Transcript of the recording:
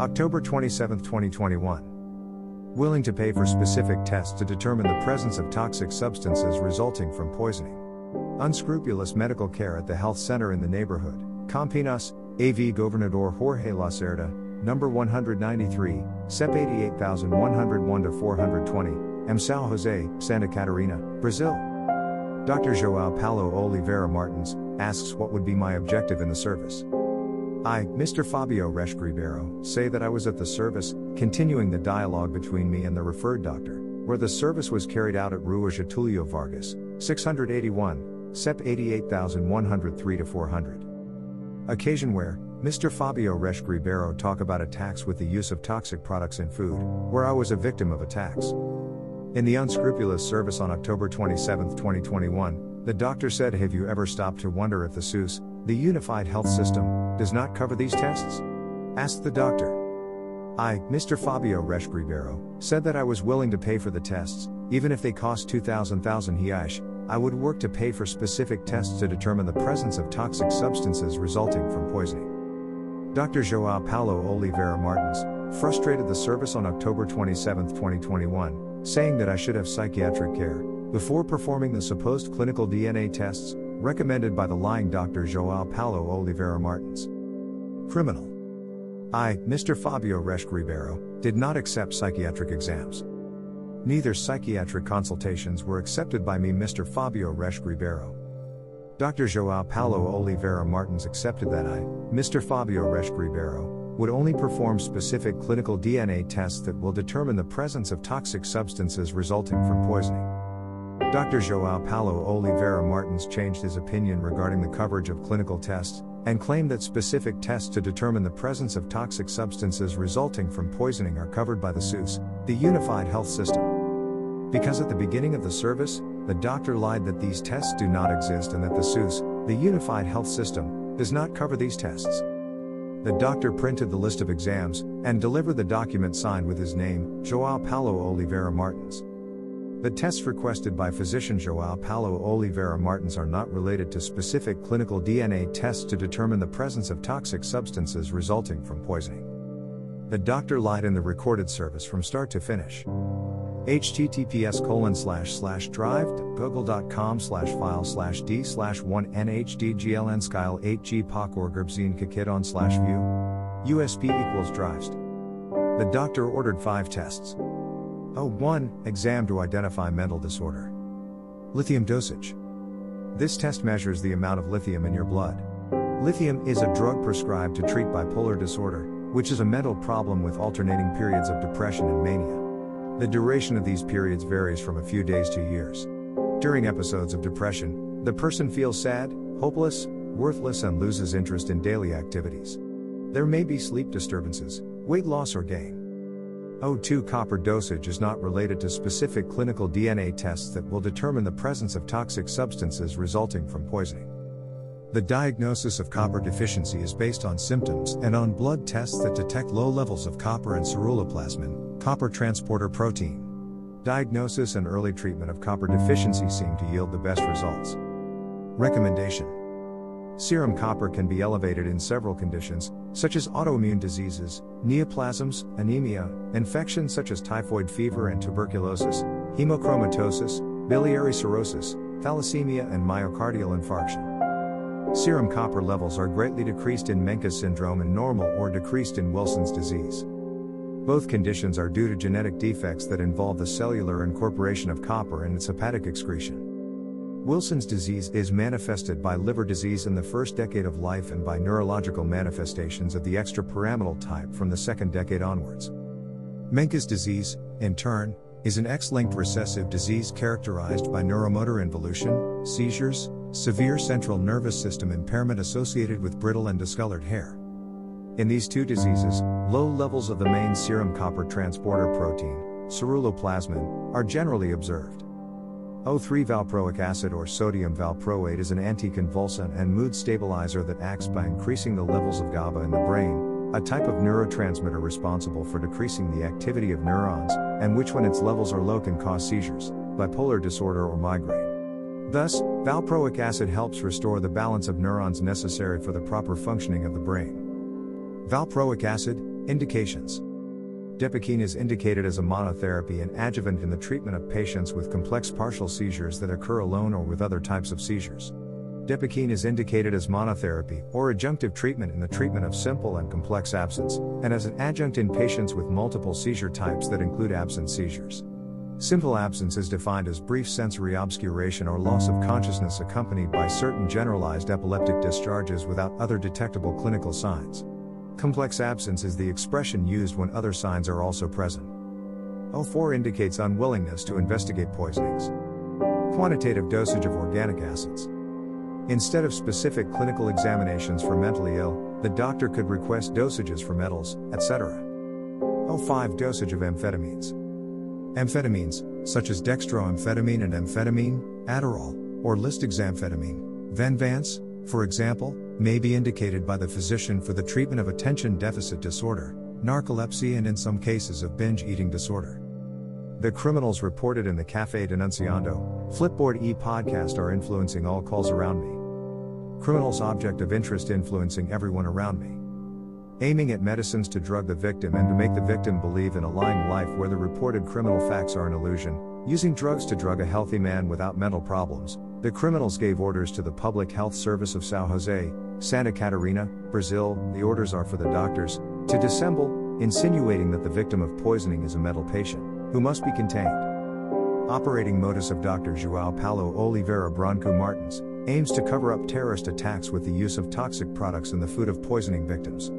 October 27, 2021. Willing to pay for specific tests to determine the presence of toxic substances resulting from poisoning. Unscrupulous medical care at the health center in the neighborhood. Campinas, AV Governador Jorge Lacerda, number 193, CEP 88101 to 420, M. São Jose, Santa Catarina, Brazil. Dr. Joao Paulo Oliveira Martins asks what would be my objective in the service. I, Mr. Fabio Reschke Ribeiro, say that I was at the service, continuing the dialogue between me and the referred doctor, where the service was carried out at Rua Getulio Vargas, 681, CEP 88103 to 400. Occasion where, Mr. Fabio Reschke Ribeiro talk about attacks with the use of toxic products in food, where I was a victim of attacks. In the unscrupulous service on October 27, 2021, the doctor said, Have you ever stopped to wonder if the SUS, the Unified Health System, does not cover these tests? Asked the doctor. I, Mr. Fabio Reschke said that I was willing to pay for the tests, even if they cost 2,000 reais. I would work to pay for specific tests to determine the presence of toxic substances resulting from poisoning. Dr. Joao Paulo Oliveira Martins frustrated the service on October 27, 2021, saying that I should have psychiatric care before performing the supposed clinical DNA tests recommended by the lying Dr. Joao Paulo Oliveira Martins. Criminal. I, Mr. Fabio Reschke Ribeiro, did not accept psychiatric exams. Neither psychiatric consultations were accepted by me, Mr. Fabio Reschke Ribeiro. Dr. Joao Paulo Oliveira Martins accepted that I, Mr. Fabio Reschke Ribeiro, would only perform specific clinical DNA tests that will determine the presence of toxic substances resulting from poisoning. Dr. Joao Paulo Oliveira Martins changed his opinion regarding the coverage of clinical tests, and claimed that specific tests to determine the presence of toxic substances resulting from poisoning are covered by the SUS, the Unified Health System. Because at the beginning of the service, the doctor lied that these tests do not exist and that the SUS, the Unified Health System, does not cover these tests. The doctor printed the list of exams and delivered the document signed with his name, Joao Paulo Oliveira Martins. The tests requested by physician Joao Paulo Oliveira Martins are not related to specific clinical DNA tests to determine the presence of toxic substances resulting from poisoning. The doctor lied in the recorded service from start to finish. https colon slash slash drive google.com slash file slash d slash 1 nhdgln skyle 8 g pokorgerbzine kakidon slash view usb equals drives the doctor ordered five tests 01 Exam to identify mental disorder. Lithium dosage. This test measures the amount of lithium in your blood. Lithium is a drug prescribed to treat bipolar disorder, which is a mental problem with alternating periods of depression and mania. The duration of these periods varies from a few days to years. During episodes of depression, the person feels sad, hopeless, worthless, and loses interest in daily activities. There may be sleep disturbances, weight loss, or gain. O2 copper dosage is not related to specific clinical DNA tests that will determine the presence of toxic substances resulting from poisoning. The diagnosis of copper deficiency is based on symptoms and on blood tests that detect low levels of copper and ceruloplasmin, copper transporter protein. Diagnosis and early treatment of copper deficiency seem to yield the best results. Recommendation Serum copper can be elevated in several conditions, such as autoimmune diseases, neoplasms, anemia, infections such as typhoid fever and tuberculosis, hemochromatosis, biliary cirrhosis, thalassemia, and myocardial infarction. Serum copper levels are greatly decreased in Menkes syndrome and normal or decreased in Wilson's disease. Both conditions are due to genetic defects that involve the cellular incorporation of copper and its hepatic excretion. Wilson's disease is manifested by liver disease in the first decade of life and by neurological manifestations of the extrapyramidal type from the second decade onwards. Menkes disease, in turn, is an X linked recessive disease characterized by neuromotor involution, seizures, severe central nervous system impairment associated with brittle and discolored hair. In these two diseases, low levels of the main serum copper transporter protein, ceruloplasmin, are generally observed. O3 valproic acid or sodium valproate is an anticonvulsant and mood stabilizer that acts by increasing the levels of GABA in the brain, a type of neurotransmitter responsible for decreasing the activity of neurons, and which, when its levels are low, can cause seizures, bipolar disorder, or migraine. Thus, valproic acid helps restore the balance of neurons necessary for the proper functioning of the brain. Valproic acid, indications. Depakine is indicated as a monotherapy and adjuvant in the treatment of patients with complex partial seizures that occur alone or with other types of seizures. Depakine is indicated as monotherapy or adjunctive treatment in the treatment of simple and complex absence, and as an adjunct in patients with multiple seizure types that include absence seizures. Simple absence is defined as brief sensory obscuration or loss of consciousness accompanied by certain generalized epileptic discharges without other detectable clinical signs. Complex absence is the expression used when other signs are also present. O4 indicates unwillingness to investigate poisonings. Quantitative dosage of organic acids. Instead of specific clinical examinations for mentally ill, the doctor could request dosages for metals, etc. O5 dosage of amphetamines. Amphetamines, such as dextroamphetamine and amphetamine, Adderall, or lisdexamfetamine, Venvanse, for example, may be indicated by the physician for the treatment of attention deficit disorder, narcolepsy, and in some cases of binge eating disorder. The criminals reported in the Cafe Denunciando, Flipboard e podcast are influencing all calls around me. Criminals' object of interest influencing everyone around me. Aiming at medicines to drug the victim and to make the victim believe in a lying life where the reported criminal facts are an illusion, using drugs to drug a healthy man without mental problems, the criminals gave orders to the Public Health Service of Sao Jose, Santa Catarina, Brazil, the orders are for the doctors, to dissemble, insinuating that the victim of poisoning is a mental patient, who must be contained. Operating modus of Dr. Joao Paulo Oliveira Branco Martins aims to cover up terrorist attacks with the use of toxic products in the food of poisoning victims.